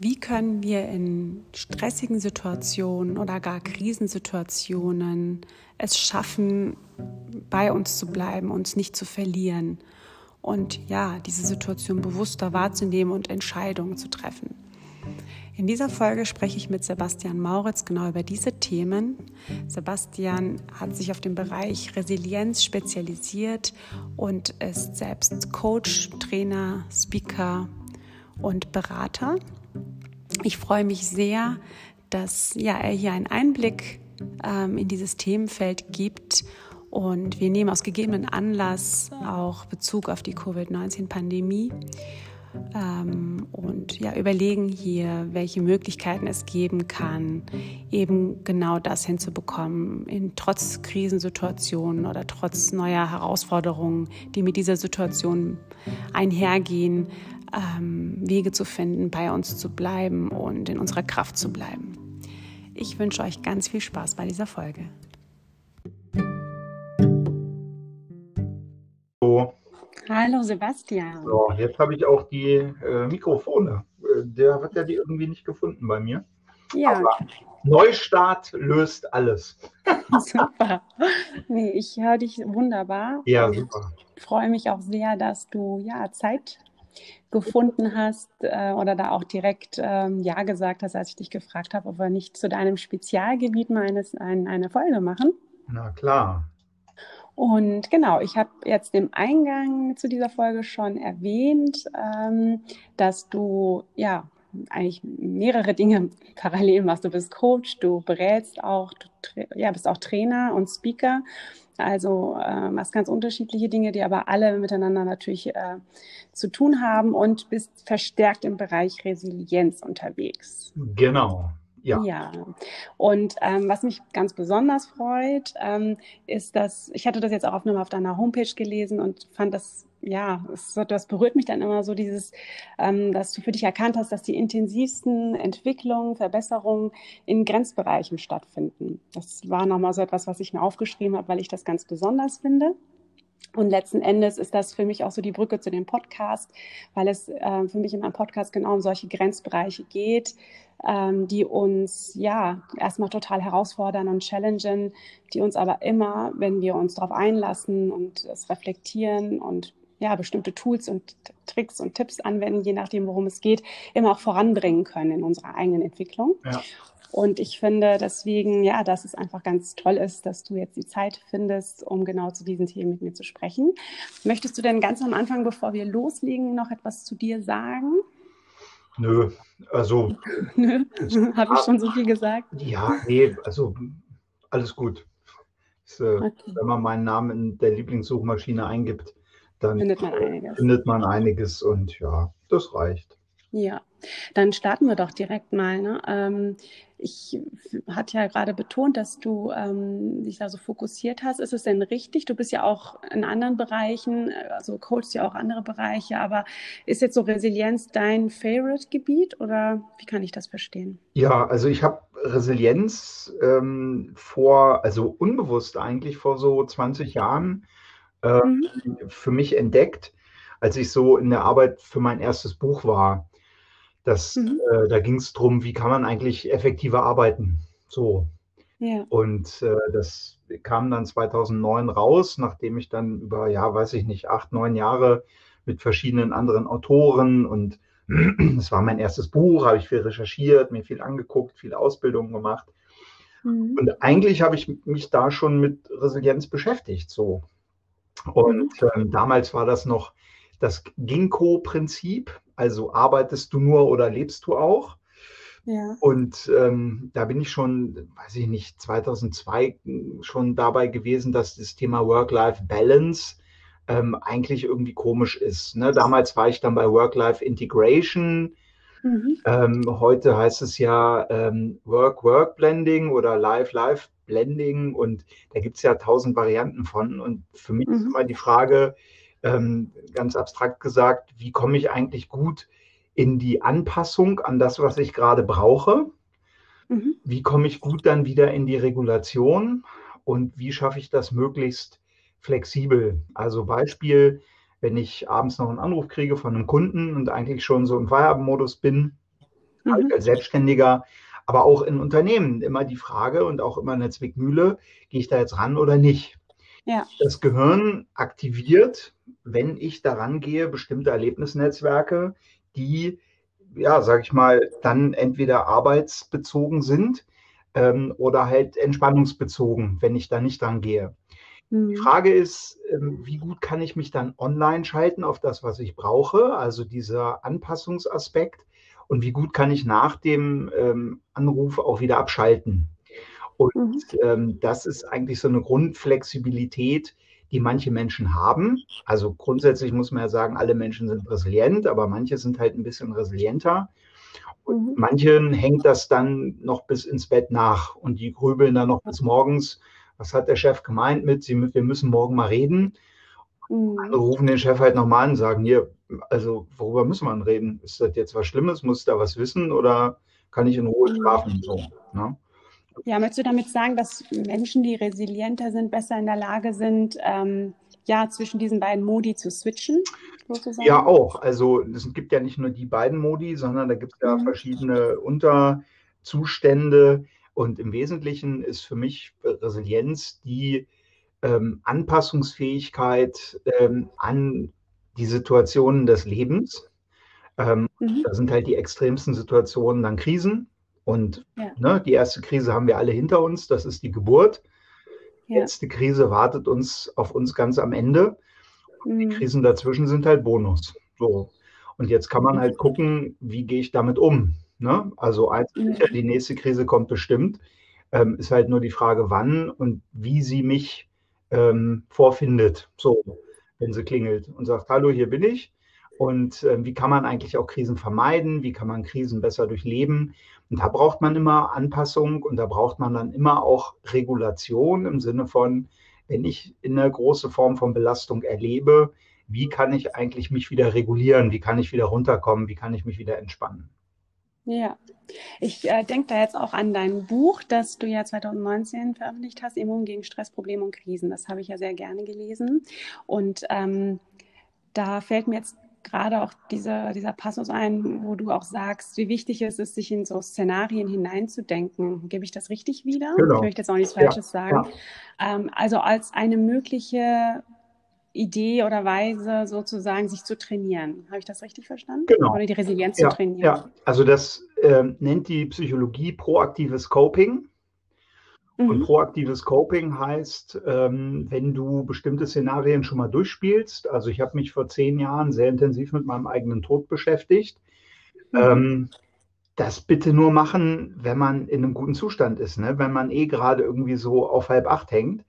Wie können wir in stressigen Situationen oder gar Krisensituationen es schaffen, bei uns zu bleiben, uns nicht zu verlieren und ja, diese Situation bewusster wahrzunehmen und Entscheidungen zu treffen? In dieser Folge spreche ich mit Sebastian Mauritz genau über diese Themen. Sebastian hat sich auf den Bereich Resilienz spezialisiert und ist selbst Coach, Trainer, Speaker und Berater. Ich freue mich sehr, dass ja, er hier einen Einblick ähm, in dieses Themenfeld gibt. Und wir nehmen aus gegebenen Anlass auch Bezug auf die Covid-19-Pandemie ähm, und ja, überlegen hier, welche Möglichkeiten es geben kann, eben genau das hinzubekommen, in trotz Krisensituationen oder trotz neuer Herausforderungen, die mit dieser Situation einhergehen, ähm, Wege zu finden, bei uns zu bleiben und in unserer Kraft zu bleiben. Ich wünsche euch ganz viel Spaß bei dieser Folge. So. Hallo Sebastian. So, jetzt habe ich auch die äh, Mikrofone. Äh, der hat ja die irgendwie nicht gefunden bei mir. Ja. Aber Neustart löst alles. super. Nee, ich höre dich wunderbar. Ja, super. Ich freue mich auch sehr, dass du ja Zeit gefunden hast äh, oder da auch direkt ähm, Ja gesagt hast, als ich dich gefragt habe, ob wir nicht zu deinem Spezialgebiet mal eines, ein, eine Folge machen. Na klar. Und genau, ich habe jetzt im Eingang zu dieser Folge schon erwähnt, ähm, dass du ja eigentlich mehrere Dinge parallel machst. Du bist Coach, du berätst auch, du ja, bist auch Trainer und Speaker. Also äh, machst ganz unterschiedliche Dinge, die aber alle miteinander natürlich äh, zu tun haben und bist verstärkt im Bereich Resilienz unterwegs. Genau. Ja. ja. Und ähm, was mich ganz besonders freut, ähm, ist, dass ich hatte das jetzt auch auf, auf deiner Homepage gelesen und fand das ja, das berührt mich dann immer so, dieses, ähm, dass du für dich erkannt hast, dass die intensivsten Entwicklungen, Verbesserungen in Grenzbereichen stattfinden. Das war nochmal so etwas, was ich mir aufgeschrieben habe, weil ich das ganz besonders finde. Und letzten Endes ist das für mich auch so die Brücke zu dem Podcast, weil es äh, für mich in meinem Podcast genau um solche Grenzbereiche geht, ähm, die uns ja erstmal total herausfordern und challengen, die uns aber immer, wenn wir uns darauf einlassen und es reflektieren und ja, bestimmte Tools und Tricks und Tipps anwenden, je nachdem, worum es geht, immer auch voranbringen können in unserer eigenen Entwicklung. Ja. Und ich finde deswegen, ja, dass es einfach ganz toll ist, dass du jetzt die Zeit findest, um genau zu diesen Themen mit mir zu sprechen. Möchtest du denn ganz am Anfang, bevor wir loslegen, noch etwas zu dir sagen? Nö, also. Nö, habe ich schon so viel gesagt? Ja, nee, also alles gut. Ist, äh, okay. Wenn man meinen Namen in der Lieblingssuchmaschine eingibt, dann findet man einiges. Findet man einiges und ja, das reicht. Ja, dann starten wir doch direkt mal. Ne? Ähm, ich hatte ja gerade betont, dass du ähm, dich da so fokussiert hast. Ist es denn richtig? Du bist ja auch in anderen Bereichen, also coachst ja auch andere Bereiche, aber ist jetzt so Resilienz dein Favorite-Gebiet oder wie kann ich das verstehen? Ja, also ich habe Resilienz ähm, vor, also unbewusst eigentlich vor so 20 Jahren äh, mhm. für mich entdeckt, als ich so in der Arbeit für mein erstes Buch war. Das, mhm. äh, da ging es darum, wie kann man eigentlich effektiver arbeiten. So. Ja. Und äh, das kam dann 2009 raus, nachdem ich dann über, ja, weiß ich nicht, acht, neun Jahre mit verschiedenen anderen Autoren und es war mein erstes Buch, habe ich viel recherchiert, mir viel angeguckt, viel Ausbildung gemacht. Mhm. Und eigentlich habe ich mich da schon mit Resilienz beschäftigt, so. Und ähm, damals war das noch das Ginkgo-Prinzip, also arbeitest du nur oder lebst du auch. Ja. Und ähm, da bin ich schon, weiß ich nicht, 2002 schon dabei gewesen, dass das Thema Work-Life-Balance ähm, eigentlich irgendwie komisch ist. Ne? Damals war ich dann bei Work-Life-Integration. Mhm. Ähm, heute heißt es ja ähm, Work-Work-Blending oder Life-Life Blending und da gibt es ja tausend Varianten von. Und für mich mhm. ist immer die Frage, ähm, ganz abstrakt gesagt, wie komme ich eigentlich gut in die Anpassung an das, was ich gerade brauche? Mhm. Wie komme ich gut dann wieder in die Regulation? Und wie schaffe ich das möglichst flexibel? Also Beispiel, wenn ich abends noch einen Anruf kriege von einem Kunden und eigentlich schon so im Feierabendmodus bin, mhm. als Selbstständiger, aber auch in Unternehmen immer die Frage und auch immer in der Zwickmühle, gehe ich da jetzt ran oder nicht? Ja. Das Gehirn aktiviert, wenn ich daran gehe, bestimmte Erlebnisnetzwerke, die, ja, sag ich mal, dann entweder arbeitsbezogen sind ähm, oder halt entspannungsbezogen, wenn ich da nicht dran gehe. Mhm. Die Frage ist, ähm, wie gut kann ich mich dann online schalten auf das, was ich brauche, also dieser Anpassungsaspekt, und wie gut kann ich nach dem ähm, Anruf auch wieder abschalten. Und mhm. ähm, das ist eigentlich so eine Grundflexibilität, die manche Menschen haben. Also grundsätzlich muss man ja sagen, alle Menschen sind resilient, aber manche sind halt ein bisschen resilienter. Und mhm. manchen hängt das dann noch bis ins Bett nach und die grübeln dann noch bis morgens. Was hat der Chef gemeint mit, sie, wir müssen morgen mal reden? Mhm. Andere rufen den Chef halt nochmal an und sagen, hier, also worüber müssen wir reden? Ist das jetzt was Schlimmes? Muss da was wissen oder kann ich in Ruhe schlafen? So, ne? Ja, möchtest du damit sagen, dass Menschen, die resilienter sind, besser in der Lage sind, ähm, ja, zwischen diesen beiden Modi zu switchen? Sozusagen? Ja, auch. Also es gibt ja nicht nur die beiden Modi, sondern da gibt es ja mhm. verschiedene Unterzustände. Und im Wesentlichen ist für mich Resilienz die ähm, Anpassungsfähigkeit ähm, an die Situationen des Lebens. Ähm, mhm. Da sind halt die extremsten Situationen dann Krisen. Und ja. ne, die erste Krise haben wir alle hinter uns, das ist die Geburt. Die ja. letzte Krise wartet uns auf uns ganz am Ende. Mhm. Die Krisen dazwischen sind halt Bonus. So. Und jetzt kann man halt gucken, wie gehe ich damit um. Ne? Also eins mhm. sicher, die nächste Krise kommt bestimmt. Ähm, ist halt nur die Frage, wann und wie sie mich ähm, vorfindet. So, wenn sie klingelt und sagt, hallo, hier bin ich. Und äh, wie kann man eigentlich auch Krisen vermeiden? Wie kann man Krisen besser durchleben? Und da braucht man immer Anpassung und da braucht man dann immer auch Regulation im Sinne von, wenn ich eine große Form von Belastung erlebe, wie kann ich eigentlich mich wieder regulieren? Wie kann ich wieder runterkommen? Wie kann ich mich wieder entspannen? Ja, ich äh, denke da jetzt auch an dein Buch, das du ja 2019 veröffentlicht hast, Immun gegen Stress, Probleme und Krisen. Das habe ich ja sehr gerne gelesen. Und ähm, da fällt mir jetzt gerade auch dieser, dieser Passus ein, wo du auch sagst, wie wichtig es ist, sich in so Szenarien hineinzudenken. Gebe ich das richtig wieder? Genau. Ich möchte jetzt auch nichts Falsches ja, sagen. Ja. Ähm, also als eine mögliche Idee oder Weise sozusagen sich zu trainieren. Habe ich das richtig verstanden? Genau. Oder die Resilienz ja, zu trainieren? Ja, also das äh, nennt die Psychologie proaktives Coping. Und mhm. proaktives Coping heißt, ähm, wenn du bestimmte Szenarien schon mal durchspielst, also ich habe mich vor zehn Jahren sehr intensiv mit meinem eigenen Tod beschäftigt, mhm. ähm, das bitte nur machen, wenn man in einem guten Zustand ist. Ne? Wenn man eh gerade irgendwie so auf halb acht hängt,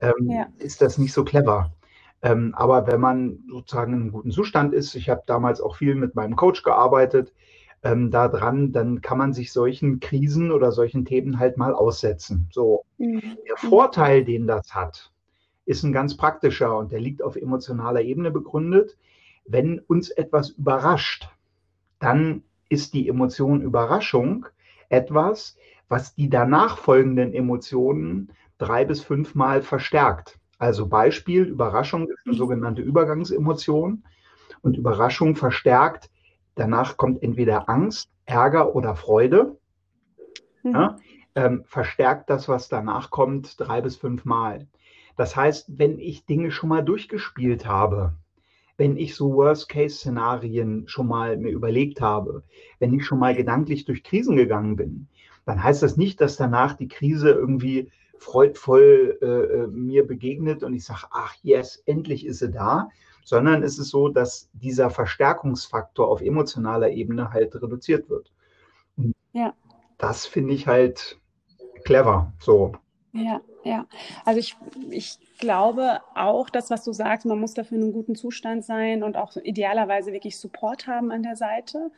ähm, ja. ist das nicht so clever. Ähm, aber wenn man sozusagen in einem guten Zustand ist, ich habe damals auch viel mit meinem Coach gearbeitet, ähm, da dran, dann kann man sich solchen Krisen oder solchen Themen halt mal aussetzen. So. Mhm. Der Vorteil, den das hat, ist ein ganz praktischer und der liegt auf emotionaler Ebene begründet. Wenn uns etwas überrascht, dann ist die Emotion Überraschung etwas, was die danach folgenden Emotionen drei bis fünfmal verstärkt. Also Beispiel, Überraschung ist eine mhm. sogenannte Übergangsemotion und Überraschung verstärkt Danach kommt entweder Angst, Ärger oder Freude. Mhm. Ja, ähm, verstärkt das, was danach kommt, drei bis fünf Mal. Das heißt, wenn ich Dinge schon mal durchgespielt habe, wenn ich so Worst-Case-Szenarien schon mal mir überlegt habe, wenn ich schon mal gedanklich durch Krisen gegangen bin, dann heißt das nicht, dass danach die Krise irgendwie freudvoll äh, äh mir begegnet und ich sage, ach yes, endlich ist sie da, sondern es ist so, dass dieser Verstärkungsfaktor auf emotionaler Ebene halt reduziert wird. Und ja. Das finde ich halt clever. So. Ja, ja. Also ich, ich glaube auch, das, was du sagst, man muss dafür in einem guten Zustand sein und auch idealerweise wirklich Support haben an der Seite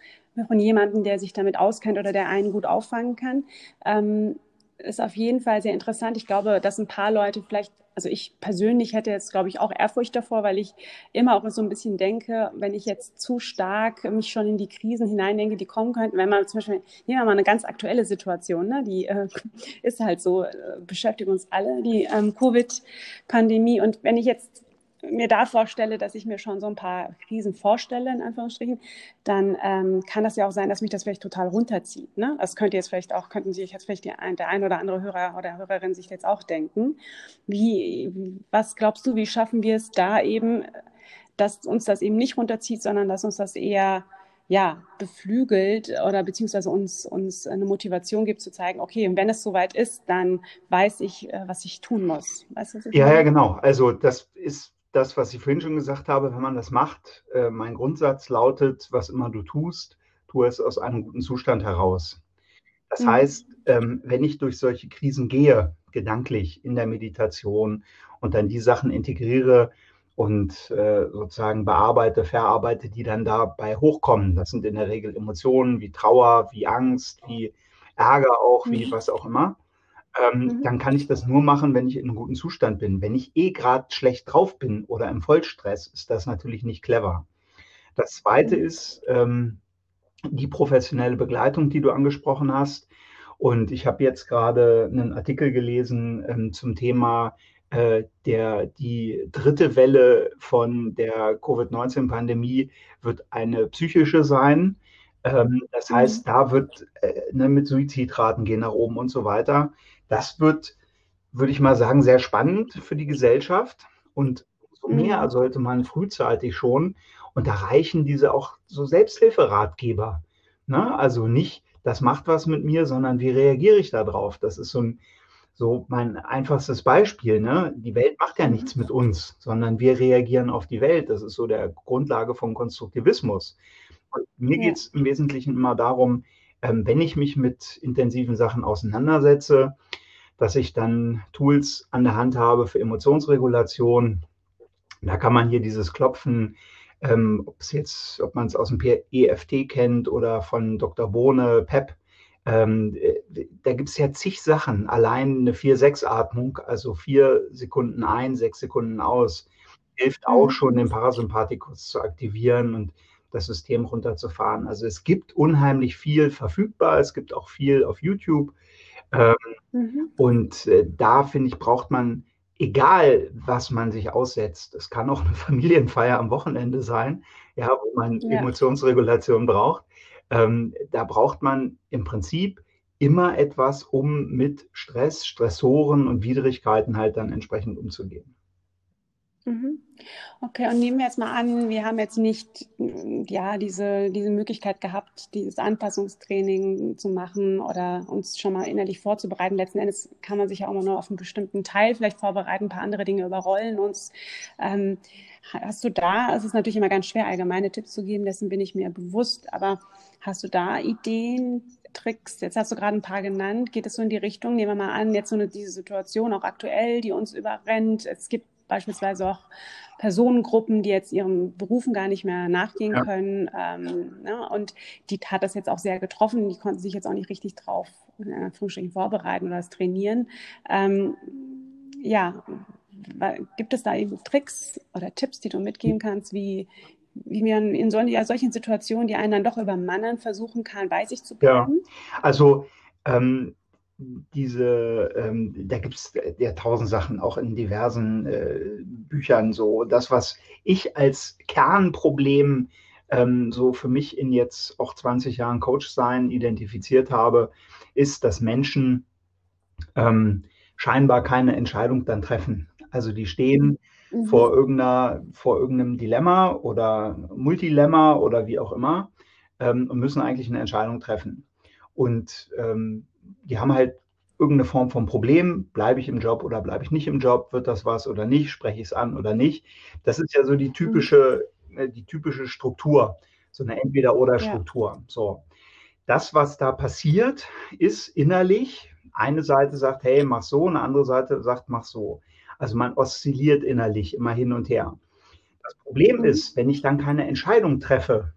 von jemandem, der sich damit auskennt oder der einen gut auffangen kann. Ähm, ist auf jeden Fall sehr interessant. Ich glaube, dass ein paar Leute vielleicht also ich persönlich hätte jetzt, glaube ich, auch Ehrfurcht davor, weil ich immer auch so ein bisschen denke, wenn ich jetzt zu stark mich schon in die Krisen hineindenke, die kommen könnten, wenn man zum Beispiel, nehmen wir mal eine ganz aktuelle Situation, ne, die äh, ist halt so, äh, beschäftigt uns alle, die ähm, Covid-Pandemie. Und wenn ich jetzt mir da vorstelle, dass ich mir schon so ein paar Krisen vorstelle, in Anführungsstrichen, dann ähm, kann das ja auch sein, dass mich das vielleicht total runterzieht. Ne? Das könnte jetzt vielleicht auch, könnten sich jetzt vielleicht die, der ein oder andere Hörer oder Hörerin sich jetzt auch denken. Wie, was glaubst du, wie schaffen wir es da eben, dass uns das eben nicht runterzieht, sondern dass uns das eher ja, beflügelt oder beziehungsweise uns, uns eine Motivation gibt zu zeigen, okay, und wenn es soweit ist, dann weiß ich, äh, was ich tun muss. Weißt du, ja, ja, genau. Also das ist das, was ich vorhin schon gesagt habe, wenn man das macht. Äh, mein Grundsatz lautet, was immer du tust, tu es aus einem guten Zustand heraus. Das mhm. heißt, ähm, wenn ich durch solche Krisen gehe, gedanklich in der Meditation und dann die Sachen integriere, und äh, sozusagen bearbeite, verarbeite, die dann dabei hochkommen. Das sind in der Regel Emotionen wie Trauer, wie Angst, wie Ärger auch, wie mhm. was auch immer. Ähm, mhm. Dann kann ich das nur machen, wenn ich in einem guten Zustand bin. Wenn ich eh gerade schlecht drauf bin oder im Vollstress, ist das natürlich nicht clever. Das Zweite mhm. ist ähm, die professionelle Begleitung, die du angesprochen hast. Und ich habe jetzt gerade einen Artikel gelesen ähm, zum Thema äh, der, die dritte Welle von der Covid-19-Pandemie wird eine psychische sein. Ähm, das mhm. heißt, da wird äh, ne, mit Suizidraten gehen nach oben und so weiter. Das wird, würde ich mal sagen, sehr spannend für die Gesellschaft. Und so mehr mhm. sollte man frühzeitig schon. Und da reichen diese auch so Selbsthilferatgeber. Ne? Also nicht, das macht was mit mir, sondern wie reagiere ich darauf? Das ist so ein so mein einfachstes Beispiel, ne? Die Welt macht ja mhm. nichts mit uns, sondern wir reagieren auf die Welt. Das ist so der Grundlage von Konstruktivismus. Und mir ja. geht es im Wesentlichen immer darum, ähm, wenn ich mich mit intensiven Sachen auseinandersetze, dass ich dann Tools an der Hand habe für Emotionsregulation. Da kann man hier dieses Klopfen, ähm, ob es jetzt, ob man es aus dem EFT kennt oder von Dr. Bohne, PEP, ähm, da gibt es ja zig Sachen. Allein eine 4-6-Atmung, also vier Sekunden ein, sechs Sekunden aus, hilft auch mhm. schon, den Parasympathikus zu aktivieren und das System runterzufahren. Also es gibt unheimlich viel verfügbar. Es gibt auch viel auf YouTube. Ähm, mhm. Und äh, da, finde ich, braucht man, egal was man sich aussetzt, es kann auch eine Familienfeier am Wochenende sein, ja, wo man ja. Emotionsregulation braucht ähm, da braucht man im Prinzip immer etwas, um mit Stress, Stressoren und Widrigkeiten halt dann entsprechend umzugehen. Mhm. Okay, und nehmen wir jetzt mal an, wir haben jetzt nicht ja, diese, diese Möglichkeit gehabt, dieses Anpassungstraining zu machen oder uns schon mal innerlich vorzubereiten. Letzten Endes kann man sich ja auch nur auf einen bestimmten Teil vielleicht vorbereiten, ein paar andere Dinge überrollen uns. Ähm, hast du da, es ist natürlich immer ganz schwer, allgemeine Tipps zu geben, dessen bin ich mir bewusst, aber hast du da Ideen, Tricks? Jetzt hast du gerade ein paar genannt. Geht es so in die Richtung? Nehmen wir mal an, jetzt so eine, diese Situation auch aktuell, die uns überrennt. Es gibt beispielsweise auch Personengruppen, die jetzt ihren Berufen gar nicht mehr nachgehen ja. können. Ähm, ne? Und die hat das jetzt auch sehr getroffen. Die konnten sich jetzt auch nicht richtig drauf in Anführungsstrichen vorbereiten oder das trainieren. Ähm, ja, gibt es da eben Tricks oder Tipps, die du mitgeben kannst, wie, wie man in solchen, ja, solchen Situationen, die einen dann doch übermannen, versuchen kann, bei sich zu bleiben? Ja, also ähm, diese, ähm, da gibt es ja tausend Sachen, auch in diversen äh, Büchern so. Das, was ich als Kernproblem ähm, so für mich in jetzt auch 20 Jahren Coach sein identifiziert habe, ist, dass Menschen ähm, scheinbar keine Entscheidung dann treffen. Also die stehen mhm. vor, irgendeiner, vor irgendeinem Dilemma oder Multilemma oder wie auch immer ähm, und müssen eigentlich eine Entscheidung treffen. Und ähm, die haben halt irgendeine Form von Problem. Bleibe ich im Job oder bleibe ich nicht im Job? Wird das was oder nicht? Spreche ich es an oder nicht? Das ist ja so die typische, mhm. die typische Struktur, so eine Entweder-Oder-Struktur. Ja. So. Das, was da passiert, ist innerlich, eine Seite sagt, hey, mach so, eine andere Seite sagt, mach so. Also man oszilliert innerlich immer hin und her. Das Problem mhm. ist, wenn ich dann keine Entscheidung treffe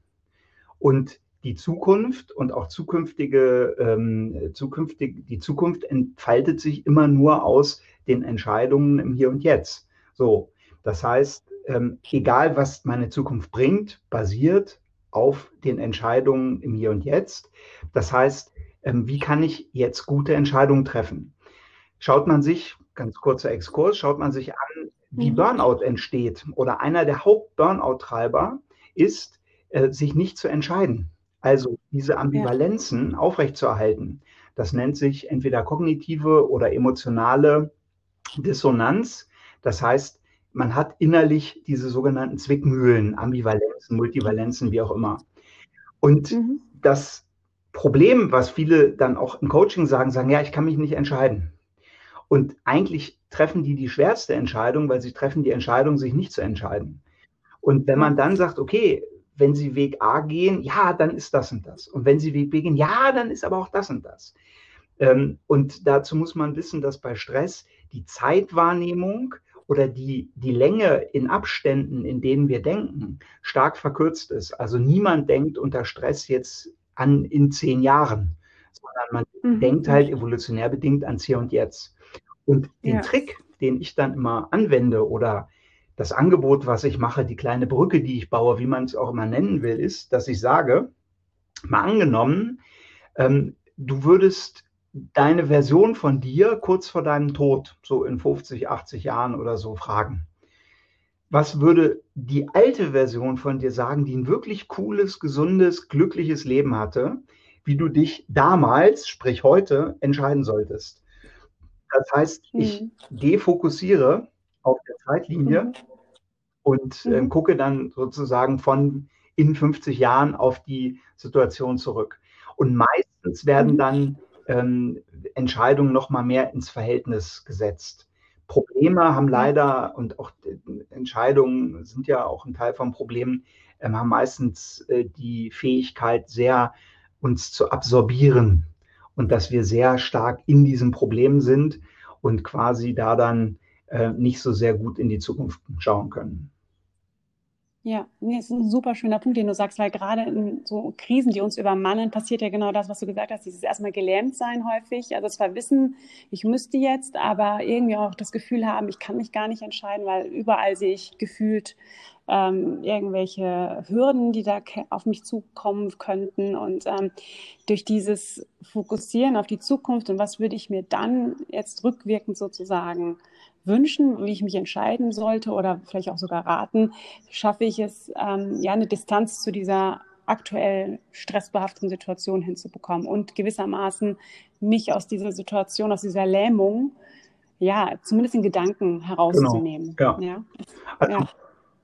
und die Zukunft und auch zukünftige, ähm, zukünftig, die Zukunft entfaltet sich immer nur aus den Entscheidungen im Hier und Jetzt. So, das heißt, ähm, egal was meine Zukunft bringt, basiert auf den Entscheidungen im Hier und Jetzt. Das heißt, ähm, wie kann ich jetzt gute Entscheidungen treffen? Schaut man sich, ganz kurzer Exkurs, schaut man sich an, wie mhm. Burnout entsteht oder einer der Haupt-Burnout-Treiber ist, äh, sich nicht zu entscheiden. Also diese Ambivalenzen ja. aufrechtzuerhalten. Das nennt sich entweder kognitive oder emotionale Dissonanz. Das heißt, man hat innerlich diese sogenannten Zwickmühlen, Ambivalenzen, Multivalenzen, wie auch immer. Und mhm. das Problem, was viele dann auch im Coaching sagen, sagen, ja, ich kann mich nicht entscheiden. Und eigentlich treffen die die schwerste Entscheidung, weil sie treffen die Entscheidung, sich nicht zu entscheiden. Und wenn man dann sagt, okay, wenn Sie Weg A gehen, ja, dann ist das und das. Und wenn Sie Weg B gehen, ja, dann ist aber auch das und das. Ähm, und dazu muss man wissen, dass bei Stress die Zeitwahrnehmung oder die, die Länge in Abständen, in denen wir denken, stark verkürzt ist. Also niemand denkt unter Stress jetzt an in zehn Jahren, sondern man mhm. denkt halt evolutionär bedingt ans Hier und Jetzt. Und den ja. Trick, den ich dann immer anwende oder das Angebot, was ich mache, die kleine Brücke, die ich baue, wie man es auch immer nennen will, ist, dass ich sage, mal angenommen, ähm, du würdest deine Version von dir kurz vor deinem Tod, so in 50, 80 Jahren oder so, fragen. Was würde die alte Version von dir sagen, die ein wirklich cooles, gesundes, glückliches Leben hatte, wie du dich damals, sprich heute, entscheiden solltest? Das heißt, ich mhm. defokussiere auf der Zeitlinie mhm. und äh, mhm. gucke dann sozusagen von in 50 Jahren auf die Situation zurück. Und meistens werden mhm. dann ähm, Entscheidungen noch mal mehr ins Verhältnis gesetzt. Probleme haben leider und auch Entscheidungen sind ja auch ein Teil von Problemen, äh, haben meistens äh, die Fähigkeit, sehr uns zu absorbieren und dass wir sehr stark in diesem Problem sind und quasi da dann äh, nicht so sehr gut in die Zukunft schauen können. Ja, nee, ist ein super schöner Punkt, den du sagst, weil gerade in so Krisen, die uns übermannen, passiert ja genau das, was du gesagt hast, dieses erstmal gelähmt sein häufig, also zwar wissen, ich müsste jetzt, aber irgendwie auch das Gefühl haben, ich kann mich gar nicht entscheiden, weil überall sehe ich gefühlt ähm, irgendwelche Hürden, die da auf mich zukommen könnten und ähm, durch dieses Fokussieren auf die Zukunft und was würde ich mir dann jetzt rückwirkend sozusagen wünschen, wie ich mich entscheiden sollte oder vielleicht auch sogar raten, schaffe ich es, ähm, ja, eine Distanz zu dieser aktuell stressbehafteten Situation hinzubekommen und gewissermaßen mich aus dieser Situation, aus dieser Lähmung, ja, zumindest in Gedanken herauszunehmen. Genau. Ja. ja. Also,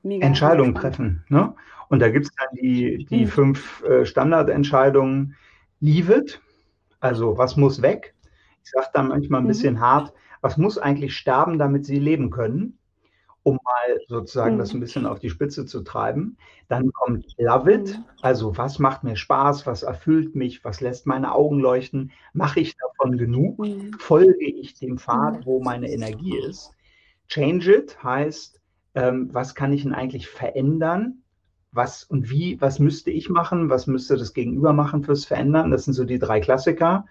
ja. Entscheidungen treffen. Ne? Und da gibt es dann die, die mhm. fünf äh, Standardentscheidungen. Leave it, also was muss weg? Ich sage da manchmal ein mhm. bisschen hart, was muss eigentlich sterben, damit sie leben können, um mal sozusagen mhm. das ein bisschen auf die Spitze zu treiben. Dann kommt Love It, mhm. also was macht mir Spaß, was erfüllt mich, was lässt meine Augen leuchten, mache ich davon genug, mhm. folge ich dem Pfad, mhm. wo meine Energie ist. Change It heißt, ähm, was kann ich denn eigentlich verändern? Was und wie, was müsste ich machen? Was müsste das Gegenüber machen fürs Verändern? Das sind so die drei Klassiker.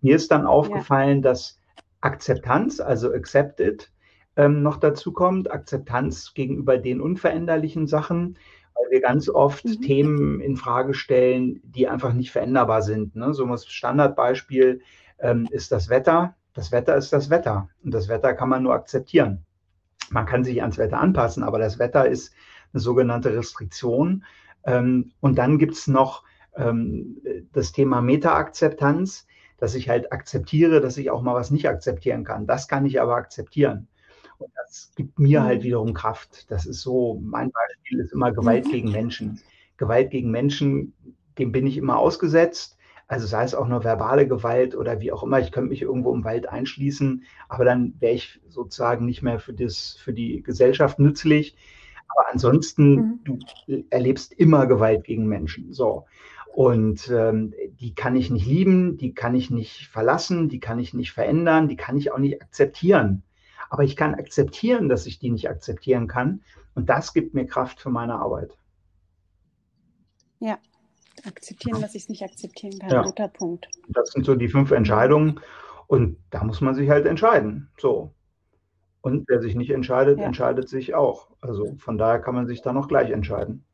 Mir ist dann aufgefallen, ja. dass Akzeptanz, also accepted, ähm, noch dazu kommt. Akzeptanz gegenüber den unveränderlichen Sachen, weil wir ganz oft mhm. Themen in Frage stellen, die einfach nicht veränderbar sind. Ne? So ein Standardbeispiel ähm, ist das Wetter. Das Wetter ist das Wetter und das Wetter kann man nur akzeptieren. Man kann sich ans Wetter anpassen, aber das Wetter ist eine sogenannte Restriktion. Ähm, und dann gibt es noch ähm, das Thema Meta-Akzeptanz dass ich halt akzeptiere, dass ich auch mal was nicht akzeptieren kann. Das kann ich aber akzeptieren. Und das gibt mir halt mhm. wiederum Kraft. Das ist so, mein Beispiel ist immer Gewalt mhm. gegen Menschen. Gewalt gegen Menschen, dem bin ich immer ausgesetzt. Also sei es auch nur verbale Gewalt oder wie auch immer. Ich könnte mich irgendwo im Wald einschließen, aber dann wäre ich sozusagen nicht mehr für, das, für die Gesellschaft nützlich. Aber ansonsten, mhm. du erlebst immer Gewalt gegen Menschen. So. Und ähm, die kann ich nicht lieben, die kann ich nicht verlassen, die kann ich nicht verändern, die kann ich auch nicht akzeptieren. Aber ich kann akzeptieren, dass ich die nicht akzeptieren kann. Und das gibt mir Kraft für meine Arbeit. Ja, akzeptieren, dass ich es nicht akzeptieren kann. Ja. Guter Punkt. Das sind so die fünf Entscheidungen. Und da muss man sich halt entscheiden. So. Und wer sich nicht entscheidet, ja. entscheidet sich auch. Also von daher kann man sich da noch gleich entscheiden.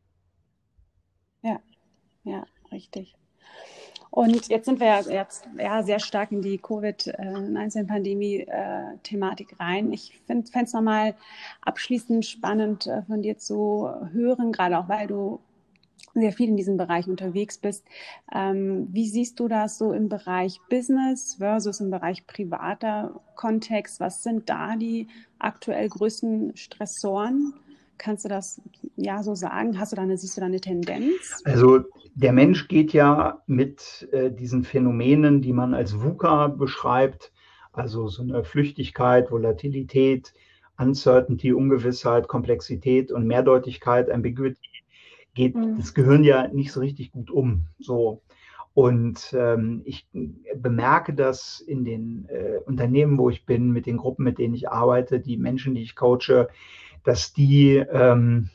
Ja, ja richtig. Und jetzt sind wir jetzt ja, sehr stark in die Covid-19-Pandemie-Thematik äh, rein. Ich fände es nochmal abschließend spannend äh, von dir zu hören, gerade auch weil du sehr viel in diesem Bereich unterwegs bist. Ähm, wie siehst du das so im Bereich Business versus im Bereich privater Kontext? Was sind da die aktuell größten Stressoren? Kannst du das ja so sagen? Hast du da eine, siehst du da eine Tendenz? Also der Mensch geht ja mit äh, diesen Phänomenen, die man als VUCA beschreibt, also so eine Flüchtigkeit, Volatilität, Uncertainty, Ungewissheit, Komplexität und Mehrdeutigkeit, Ambiguity, geht mhm. das Gehirn ja nicht so richtig gut um. So. Und ähm, ich bemerke das in den äh, Unternehmen, wo ich bin, mit den Gruppen, mit denen ich arbeite, die Menschen, die ich coache, dass die ähm,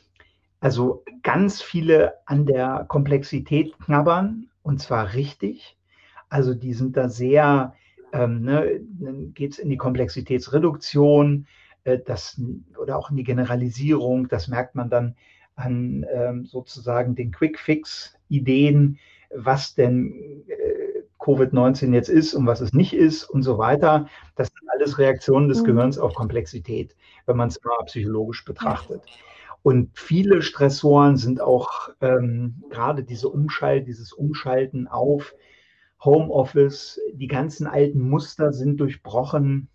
also ganz viele an der Komplexität knabbern und zwar richtig. Also die sind da sehr, ähm, ne, dann geht es in die Komplexitätsreduktion äh, das, oder auch in die Generalisierung. Das merkt man dann an ähm, sozusagen den Quick-Fix-Ideen, was denn äh, Covid-19 jetzt ist und was es nicht ist und so weiter. Das sind alles Reaktionen des mhm. Gehirns auf Komplexität, wenn man es mal psychologisch betrachtet. Und viele Stressoren sind auch ähm, gerade diese Umschalt, dieses Umschalten auf Homeoffice, die ganzen alten Muster sind durchbrochen.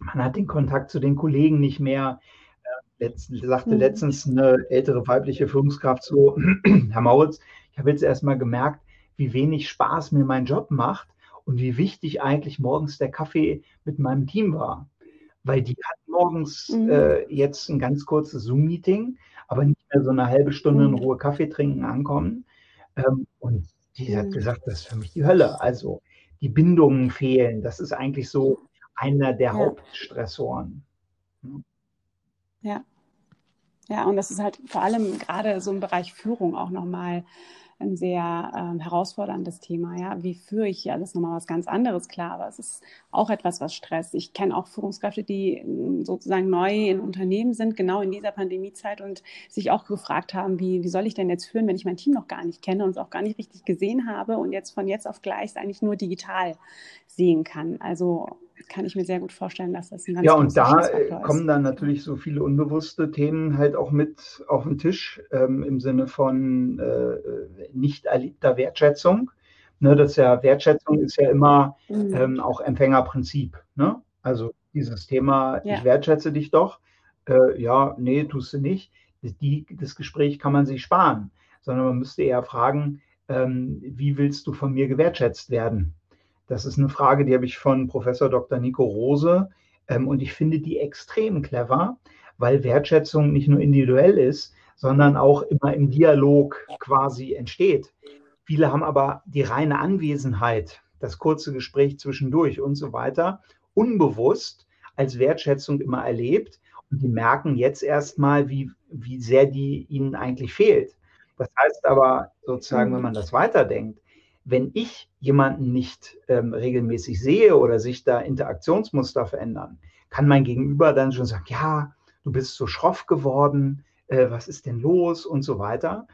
Man hat den Kontakt zu den Kollegen nicht mehr. Letzt, sagte mhm. letztens eine ältere weibliche Führungskraft so, Herr Mauritz, ich habe jetzt erstmal gemerkt, wie wenig Spaß mir mein Job macht und wie wichtig eigentlich morgens der Kaffee mit meinem Team war. Weil die hat morgens mhm. äh, jetzt ein ganz kurzes Zoom-Meeting, aber nicht mehr so eine halbe Stunde in mhm. Ruhe Kaffee trinken ankommen. Ähm, und die hat mhm. gesagt, das ist für mich die Hölle. Also die Bindungen fehlen. Das ist eigentlich so einer der ja. Hauptstressoren. Ja. Ja, und das ist halt vor allem gerade so im Bereich Führung auch nochmal ein sehr ähm, herausforderndes Thema. Ja, wie führe ich hier? Das ist nochmal was ganz anderes, klar, aber es ist auch etwas, was stresst. Ich kenne auch Führungskräfte, die ähm, sozusagen neu in Unternehmen sind, genau in dieser Pandemiezeit und sich auch gefragt haben, wie, wie soll ich denn jetzt führen, wenn ich mein Team noch gar nicht kenne und es auch gar nicht richtig gesehen habe und jetzt von jetzt auf gleich eigentlich nur digital sehen kann. Also kann ich mir sehr gut vorstellen, dass das ein ganz Ja, und da kommen dann natürlich so viele unbewusste Themen halt auch mit auf den Tisch ähm, im Sinne von äh, nicht erlebter Wertschätzung. Ne, das ja Wertschätzung ist ja immer mhm. ähm, auch Empfängerprinzip. Ne? Also dieses Thema, ja. ich wertschätze dich doch. Äh, ja, nee, tust du nicht. Die, das Gespräch kann man sich sparen, sondern man müsste eher fragen, ähm, wie willst du von mir gewertschätzt werden? Das ist eine Frage, die habe ich von Professor Dr. Nico Rose ähm, und ich finde die extrem clever, weil Wertschätzung nicht nur individuell ist, sondern auch immer im Dialog quasi entsteht. Viele haben aber die reine Anwesenheit, das kurze Gespräch zwischendurch und so weiter, unbewusst als Wertschätzung immer erlebt und die merken jetzt erstmal, wie, wie sehr die ihnen eigentlich fehlt. Das heißt aber sozusagen, wenn man das weiterdenkt, wenn ich jemanden nicht ähm, regelmäßig sehe oder sich da Interaktionsmuster verändern, kann mein Gegenüber dann schon sagen, ja, du bist so schroff geworden, äh, was ist denn los und so weiter.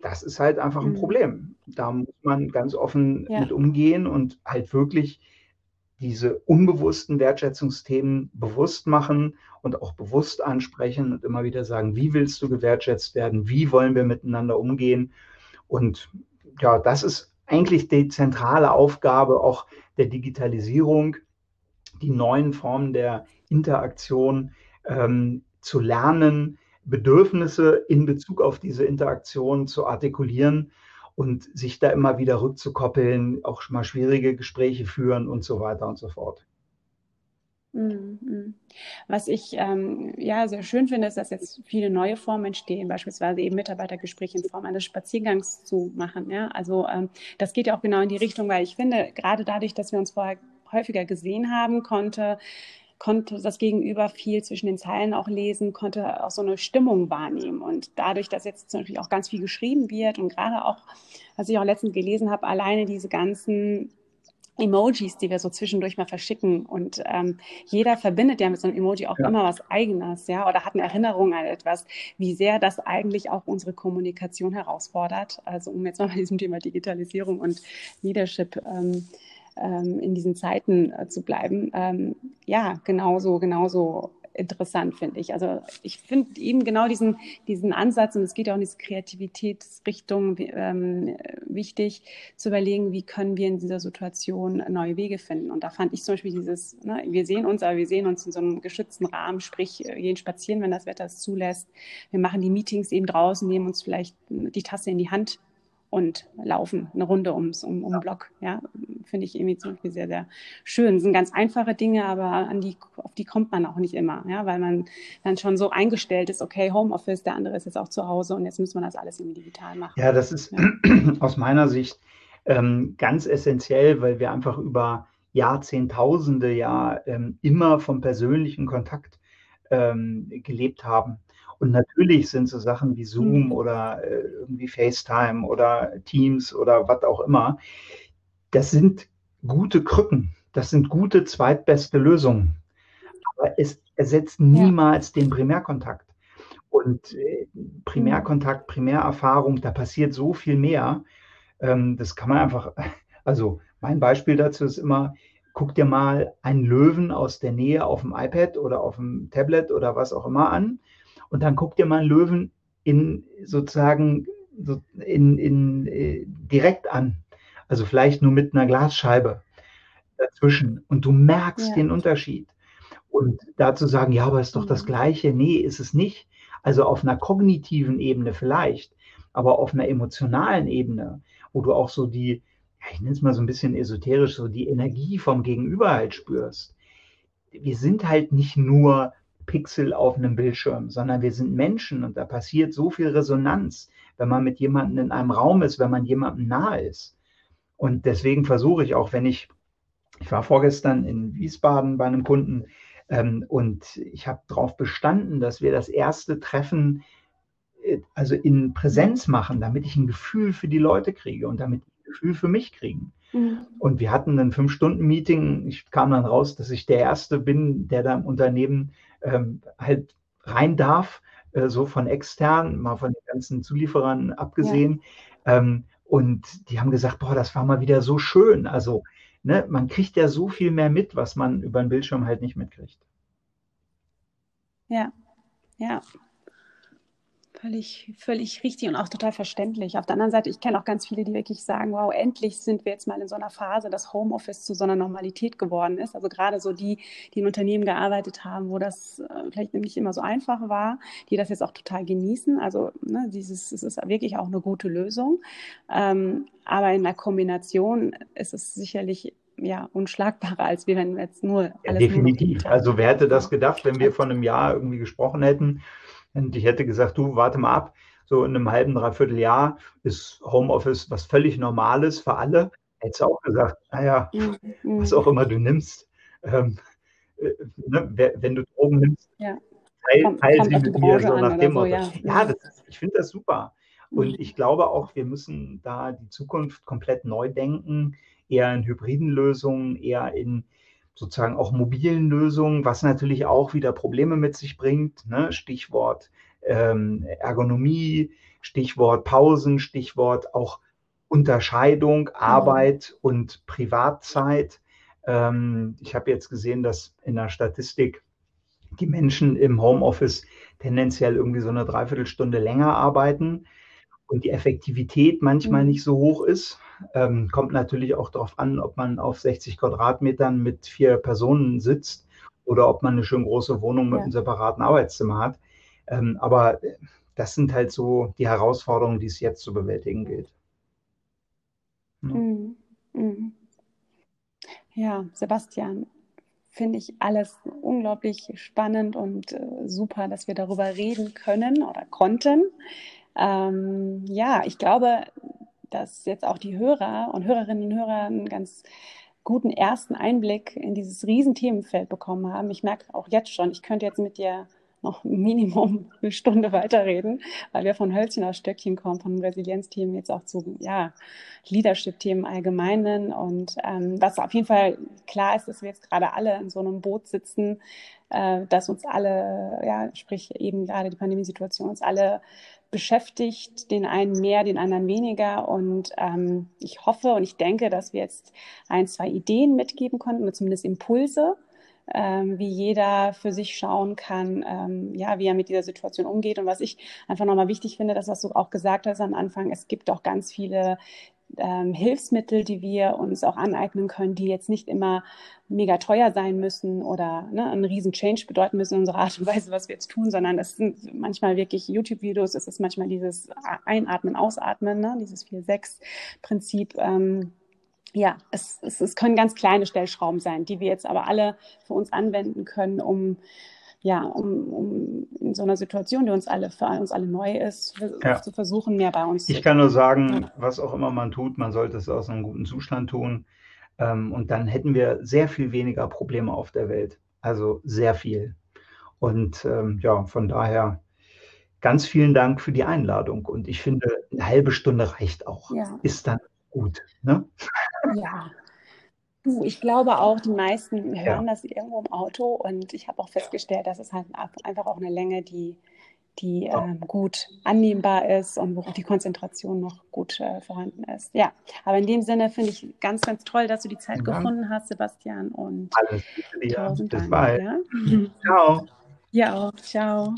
Das ist halt einfach ein mhm. Problem. Da muss man ganz offen ja. mit umgehen und halt wirklich diese unbewussten Wertschätzungsthemen bewusst machen und auch bewusst ansprechen und immer wieder sagen, wie willst du gewertschätzt werden, wie wollen wir miteinander umgehen. Und ja, das ist eigentlich die zentrale Aufgabe auch der Digitalisierung, die neuen Formen der Interaktion ähm, zu lernen, Bedürfnisse in Bezug auf diese Interaktion zu artikulieren und sich da immer wieder rückzukoppeln, auch mal schwierige Gespräche führen und so weiter und so fort. Mhm, mhm. Was ich ähm, ja sehr schön finde, ist, dass jetzt viele neue Formen entstehen, beispielsweise eben Mitarbeitergespräche in Form eines Spaziergangs zu machen. Ja? Also ähm, das geht ja auch genau in die Richtung, weil ich finde, gerade dadurch, dass wir uns vorher häufiger gesehen haben, konnte konnte das Gegenüber viel zwischen den Zeilen auch lesen, konnte auch so eine Stimmung wahrnehmen. Und dadurch, dass jetzt natürlich auch ganz viel geschrieben wird und gerade auch, was ich auch letztens gelesen habe, alleine diese ganzen Emojis, die wir so zwischendurch mal verschicken. Und ähm, jeder verbindet ja mit so einem Emoji auch ja. immer was Eigenes, ja, oder hat eine Erinnerung an etwas, wie sehr das eigentlich auch unsere Kommunikation herausfordert. Also um jetzt mal bei diesem Thema Digitalisierung und Leadership ähm, ähm, in diesen Zeiten äh, zu bleiben. Ähm, ja, genauso, genauso interessant, finde ich. Also ich finde eben genau diesen, diesen Ansatz, und es geht auch in diese Kreativitätsrichtung ähm, wichtig, zu überlegen, wie können wir in dieser Situation neue Wege finden. Und da fand ich zum Beispiel dieses, ne, wir sehen uns, aber wir sehen uns in so einem geschützten Rahmen, sprich, wir gehen spazieren, wenn das Wetter es zulässt. Wir machen die Meetings eben draußen, nehmen uns vielleicht die Tasse in die Hand und laufen eine Runde ums um, um Block. Ja, finde ich irgendwie zum Beispiel sehr, sehr schön. Das sind ganz einfache Dinge, aber an die, auf die kommt man auch nicht immer, ja, weil man dann schon so eingestellt ist, okay, Homeoffice, der andere ist jetzt auch zu Hause und jetzt muss man das alles irgendwie digital machen. Ja, das ist ja. aus meiner Sicht ähm, ganz essentiell, weil wir einfach über Jahrzehntausende ja ähm, immer vom persönlichen Kontakt ähm, gelebt haben. Und natürlich sind so Sachen wie Zoom mhm. oder äh, irgendwie FaceTime oder Teams oder was auch immer, das sind gute Krücken. Das sind gute zweitbeste Lösungen. Aber es ersetzt niemals ja. den Primärkontakt. Und äh, Primärkontakt, Primärerfahrung, da passiert so viel mehr. Ähm, das kann man einfach, also mein Beispiel dazu ist immer, guck dir mal einen Löwen aus der Nähe auf dem iPad oder auf dem Tablet oder was auch immer an und dann guck dir mal einen Löwen in sozusagen so in, in, äh, direkt an. Also vielleicht nur mit einer Glasscheibe dazwischen. Und du merkst ja. den Unterschied. Und dazu sagen, ja, aber ist doch das mhm. Gleiche. Nee, ist es nicht. Also auf einer kognitiven Ebene vielleicht, aber auf einer emotionalen Ebene, wo du auch so die, ja, ich nenne es mal so ein bisschen esoterisch, so die Energie vom Gegenüber halt spürst. Wir sind halt nicht nur Pixel auf einem Bildschirm, sondern wir sind Menschen und da passiert so viel Resonanz, wenn man mit jemandem in einem Raum ist, wenn man jemandem nahe ist. Und deswegen versuche ich auch, wenn ich, ich war vorgestern in Wiesbaden bei einem Kunden ähm, und ich habe darauf bestanden, dass wir das erste Treffen äh, also in Präsenz machen, damit ich ein Gefühl für die Leute kriege und damit ein Gefühl für mich kriegen. Mhm. Und wir hatten ein Fünf-Stunden-Meeting. Ich kam dann raus, dass ich der Erste bin, der da im Unternehmen ähm, halt rein darf, äh, so von extern, mal von den ganzen Zulieferern abgesehen. Ja. Ähm, und die haben gesagt, boah, das war mal wieder so schön. Also, ne, man kriegt ja so viel mehr mit, was man über den Bildschirm halt nicht mitkriegt. Ja, ja, Völlig, völlig richtig und auch total verständlich. Auf der anderen Seite, ich kenne auch ganz viele, die wirklich sagen, wow, endlich sind wir jetzt mal in so einer Phase, dass Homeoffice zu so einer Normalität geworden ist. Also gerade so die, die in Unternehmen gearbeitet haben, wo das äh, vielleicht nicht immer so einfach war, die das jetzt auch total genießen. Also ne, dieses, es ist wirklich auch eine gute Lösung. Ähm, aber in der Kombination ist es sicherlich ja, unschlagbarer, als wir, wenn wir jetzt nur alles ja, Definitiv. Nur also wer hätte das gedacht, wenn wir vor einem Jahr irgendwie gesprochen hätten, und ich hätte gesagt, du, warte mal ab, so in einem halben, dreiviertel Jahr ist Homeoffice was völlig Normales für alle. Hättest du auch gesagt, naja, mhm. was auch immer du nimmst, ähm, äh, ne, wenn du Drogen nimmst, ja. teil, teil sie mit mir so nach dem Motto. So, ja, ja ist, ich finde das super. Und mhm. ich glaube auch, wir müssen da die Zukunft komplett neu denken, eher in hybriden Lösungen, eher in sozusagen auch mobilen Lösungen, was natürlich auch wieder Probleme mit sich bringt. Ne? Stichwort ähm, Ergonomie, Stichwort Pausen, Stichwort auch Unterscheidung, mhm. Arbeit und Privatzeit. Ähm, ich habe jetzt gesehen, dass in der Statistik die Menschen im Homeoffice tendenziell irgendwie so eine Dreiviertelstunde länger arbeiten und die Effektivität manchmal mhm. nicht so hoch ist. Ähm, kommt natürlich auch darauf an, ob man auf 60 Quadratmetern mit vier Personen sitzt oder ob man eine schön große Wohnung mit ja. einem separaten Arbeitszimmer hat. Ähm, aber das sind halt so die Herausforderungen, die es jetzt zu bewältigen gilt. Ja, mhm. Mhm. ja Sebastian, finde ich alles unglaublich spannend und äh, super, dass wir darüber reden können oder konnten. Ähm, ja, ich glaube, dass jetzt auch die Hörer und Hörerinnen und Hörer einen ganz guten ersten Einblick in dieses Riesenthemenfeld bekommen haben. Ich merke auch jetzt schon, ich könnte jetzt mit dir noch Minimum eine Stunde weiterreden, weil wir von Hölzchen aus Stöckchen kommen, von Resilienzthemen jetzt auch zu ja, Leadership-Themen allgemeinen. Und ähm, was auf jeden Fall klar ist, dass wir jetzt gerade alle in so einem Boot sitzen, äh, dass uns alle, ja, sprich eben gerade die Pandemiesituation, uns alle beschäftigt, den einen mehr, den anderen weniger. Und ähm, ich hoffe und ich denke, dass wir jetzt ein, zwei Ideen mitgeben konnten oder zumindest Impulse, ähm, wie jeder für sich schauen kann, ähm, ja, wie er mit dieser Situation umgeht. Und was ich einfach nochmal wichtig finde, das, was du auch gesagt hast am Anfang, es gibt auch ganz viele ähm, Hilfsmittel, die wir uns auch aneignen können, die jetzt nicht immer mega teuer sein müssen oder ne, einen riesen Change bedeuten müssen in unserer Art und Weise, was wir jetzt tun, sondern es sind manchmal wirklich YouTube-Videos, es ist manchmal dieses Einatmen, Ausatmen, ne, dieses 4-6-Prinzip. Ähm, ja, es, es, es können ganz kleine Stellschrauben sein, die wir jetzt aber alle für uns anwenden können, um ja, um, um in so einer Situation, die uns alle für uns alle neu ist, ja. zu versuchen, mehr bei uns ich zu Ich kann nur sagen, ja. was auch immer man tut, man sollte es aus einem guten Zustand tun. Ähm, und dann hätten wir sehr viel weniger Probleme auf der Welt. Also sehr viel. Und ähm, ja, von daher ganz vielen Dank für die Einladung. Und ich finde, eine halbe Stunde reicht auch. Ja. Ist dann gut. Ne? Ja, Du, ich glaube auch, die meisten hören ja. das irgendwo im Auto und ich habe auch festgestellt, dass es halt einfach auch eine Länge, die, die ja. ähm, gut annehmbar ist und wo die Konzentration noch gut äh, vorhanden ist. Ja, aber in dem Sinne finde ich ganz, ganz toll, dass du die Zeit ja. gefunden hast, Sebastian. Und Alles Gute dir. Bis Dank, bald. Ja? Ciao. Ja auch. Ciao.